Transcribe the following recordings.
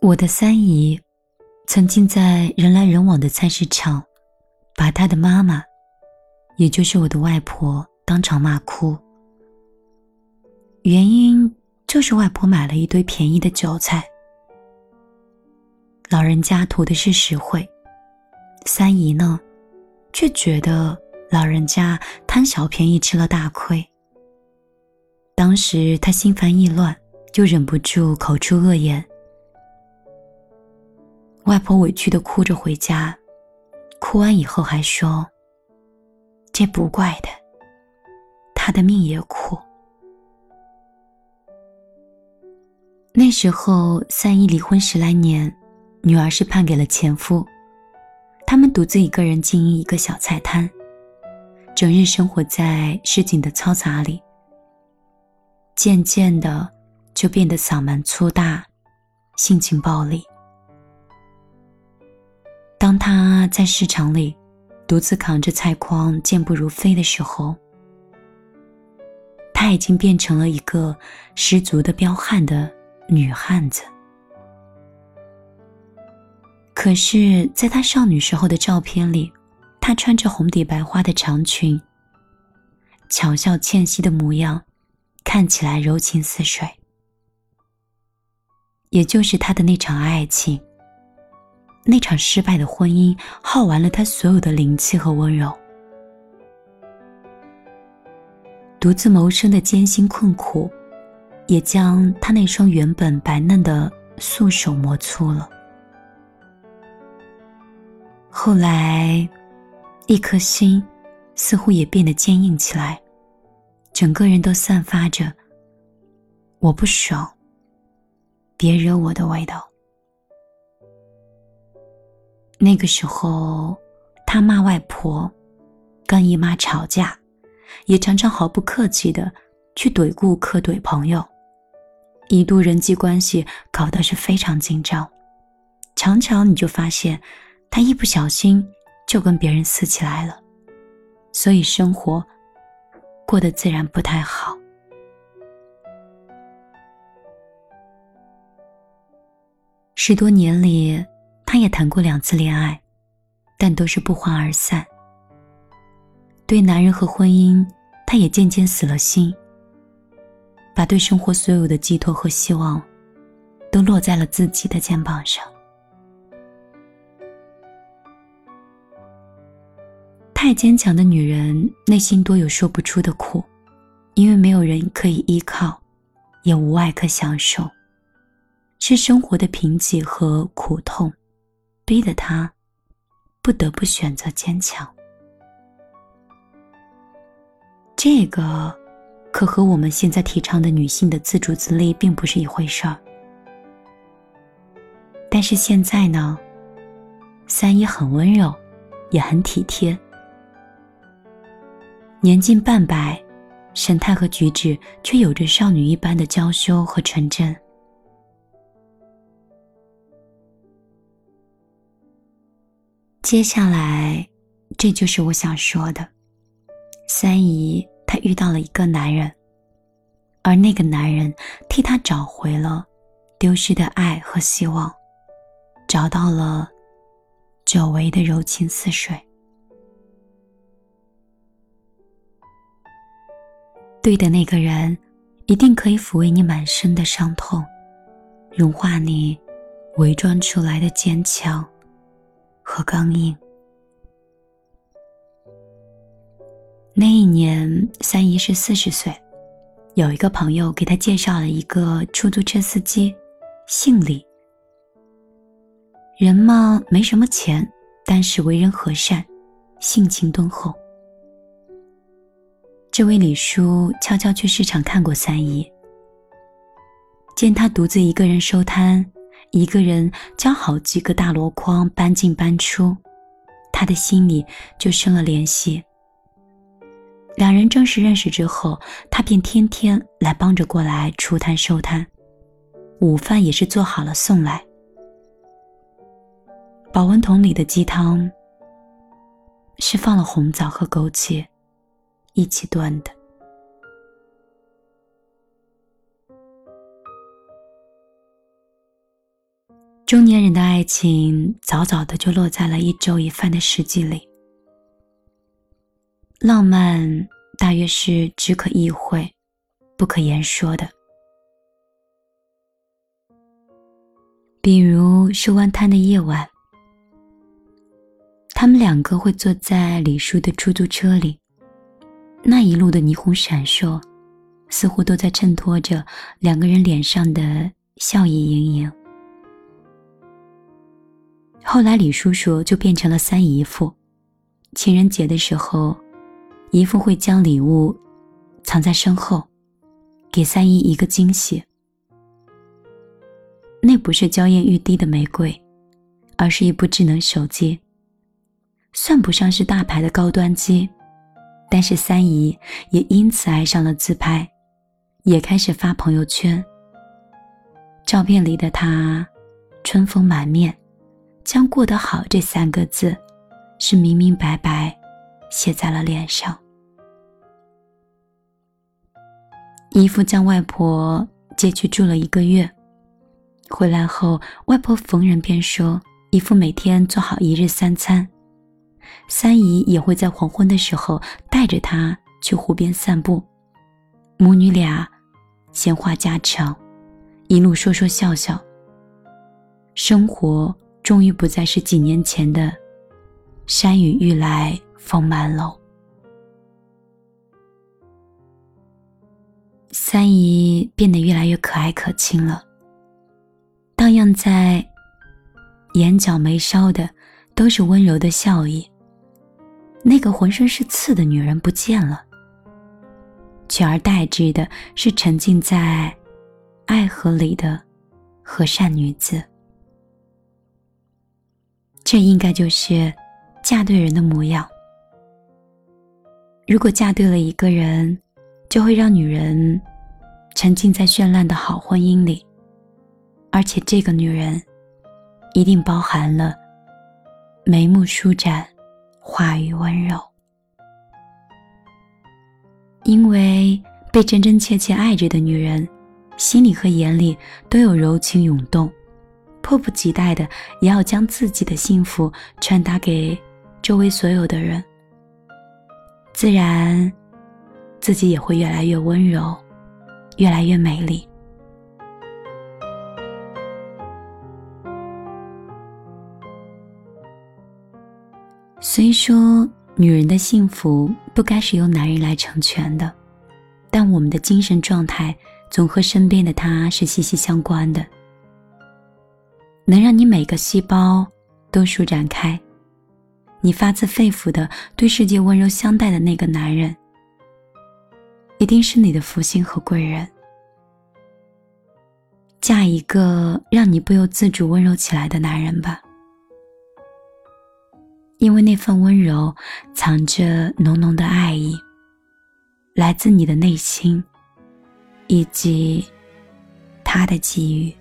我的三姨曾经在人来人往的菜市场，把她的妈妈，也就是我的外婆，当场骂哭。原因就是外婆买了一堆便宜的韭菜。老人家图的是实惠，三姨呢，却觉得老人家贪小便宜吃了大亏。当时她心烦意乱，就忍不住口出恶言。外婆委屈的哭着回家，哭完以后还说：“这不怪他，他的命也苦。”那时候三姨离婚十来年，女儿是判给了前夫，他们独自一个人经营一个小菜摊，整日生活在市井的嘈杂里。渐渐的，就变得嗓门粗大，性情暴戾。当他在市场里独自扛着菜筐健步如飞的时候，他已经变成了一个十足的彪悍的女汉子。可是，在他少女时候的照片里，她穿着红底白花的长裙，巧笑倩兮的模样，看起来柔情似水。也就是他的那场爱情。那场失败的婚姻耗完了他所有的灵气和温柔，独自谋生的艰辛困苦，也将他那双原本白嫩的素手磨粗了。后来，一颗心似乎也变得坚硬起来，整个人都散发着“我不爽，别惹我”的味道。那个时候，他骂外婆，跟姨妈吵架，也常常毫不客气的去怼顾客、怼朋友，一度人际关系搞得是非常紧张。常常你就发现，他一不小心就跟别人撕起来了，所以生活过得自然不太好。十多年里。他也谈过两次恋爱，但都是不欢而散。对男人和婚姻，他也渐渐死了心，把对生活所有的寄托和希望，都落在了自己的肩膀上。太坚强的女人，内心多有说不出的苦，因为没有人可以依靠，也无爱可享受，是生活的贫瘠和苦痛。逼得他不得不选择坚强，这个可和我们现在提倡的女性的自主自立并不是一回事儿。但是现在呢，三姨很温柔，也很体贴，年近半百，神态和举止却有着少女一般的娇羞和纯真。接下来，这就是我想说的。三姨她遇到了一个男人，而那个男人替她找回了丢失的爱和希望，找到了久违的柔情似水。对的那个人，一定可以抚慰你满身的伤痛，融化你伪装出来的坚强。和刚硬。那一年，三姨是四十岁，有一个朋友给她介绍了一个出租车司机，姓李。人嘛，没什么钱，但是为人和善，性情敦厚。这位李叔悄悄去市场看过三姨，见他独自一个人收摊。一个人将好几个大箩筐搬进搬出，他的心里就生了联系。两人正式认识之后，他便天天来帮着过来出摊收摊，午饭也是做好了送来。保温桶里的鸡汤是放了红枣和枸杞一起炖的。中年人的爱情早早的就落在了一粥一饭的实际里，浪漫大约是只可意会，不可言说的。比如是湾滩的夜晚，他们两个会坐在李叔的出租车里，那一路的霓虹闪烁，似乎都在衬托着两个人脸上的笑意盈盈。后来李叔叔就变成了三姨父，情人节的时候，姨父会将礼物藏在身后，给三姨一个惊喜。那不是娇艳欲滴的玫瑰，而是一部智能手机。算不上是大牌的高端机，但是三姨也因此爱上了自拍，也开始发朋友圈。照片里的她，春风满面，将“过得好”这三个字，是明明白白写在了脸上。姨父将外婆接去住了一个月。回来后，外婆逢人便说：“姨父每天做好一日三餐，三姨也会在黄昏的时候带着他去湖边散步，母女俩闲话家常，一路说说笑笑。生活终于不再是几年前的山雨欲来风满楼。三姨变得越来越可爱可亲了。”荡漾在眼角眉梢的都是温柔的笑意。那个浑身是刺的女人不见了，取而代之的是沉浸在爱河里的和善女子。这应该就是嫁对人的模样。如果嫁对了一个人，就会让女人沉浸在绚烂的好婚姻里。而且这个女人，一定包含了眉目舒展、话语温柔。因为被真真切切爱着的女人，心里和眼里都有柔情涌动，迫不及待的也要将自己的幸福传达给周围所有的人。自然，自己也会越来越温柔，越来越美丽。虽说女人的幸福不该是由男人来成全的，但我们的精神状态总和身边的他是息息相关的。能让你每个细胞都舒展开，你发自肺腑的对世界温柔相待的那个男人，一定是你的福星和贵人。嫁一个让你不由自主温柔起来的男人吧。因为那份温柔，藏着浓浓的爱意，来自你的内心，以及他的给予。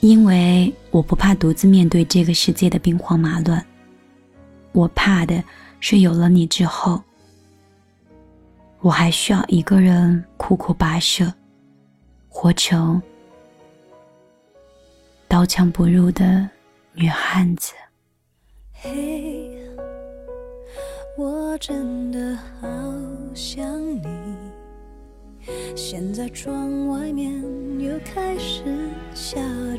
因为我不怕独自面对这个世界的兵荒马乱，我怕的是有了你之后，我还需要一个人苦苦跋涉，活成刀枪不入的。女汉子，嘿，我真的好想你。现在窗外面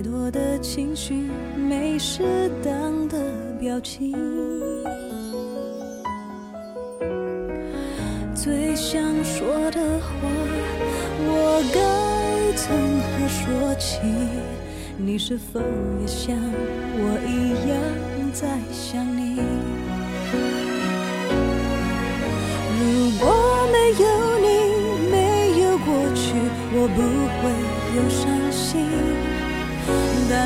太多的情绪没适当的表情，最想说的话我该从何说起？你是否也像我一样在想？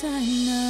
在哪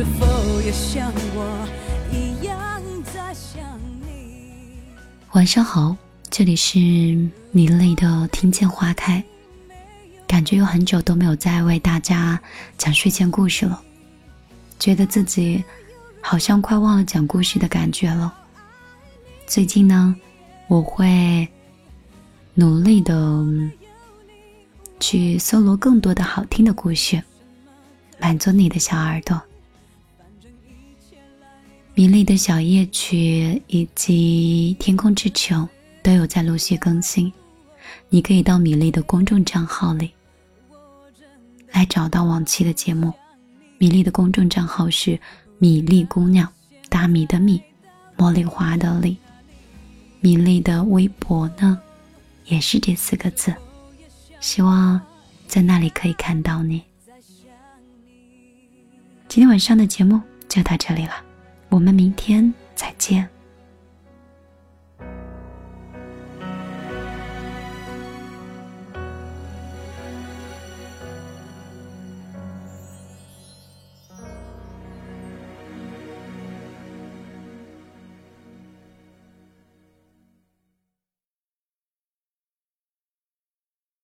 是否也像我一样在想你？晚上好，这里是米粒的听见花开。感觉有很久都没有再为大家讲睡前故事了，觉得自己好像快忘了讲故事的感觉了。最近呢，我会努力的去搜罗更多的好听的故事，满足你的小耳朵。米粒的小夜曲以及天空之城都有在陆续更新，你可以到米粒的公众账号里来找到往期的节目。米粒的公众账号是米粒姑娘，大米的米，茉莉花的莉。米粒的微博呢，也是这四个字，希望在那里可以看到你。今天晚上的节目就到这里了。我们明天再见。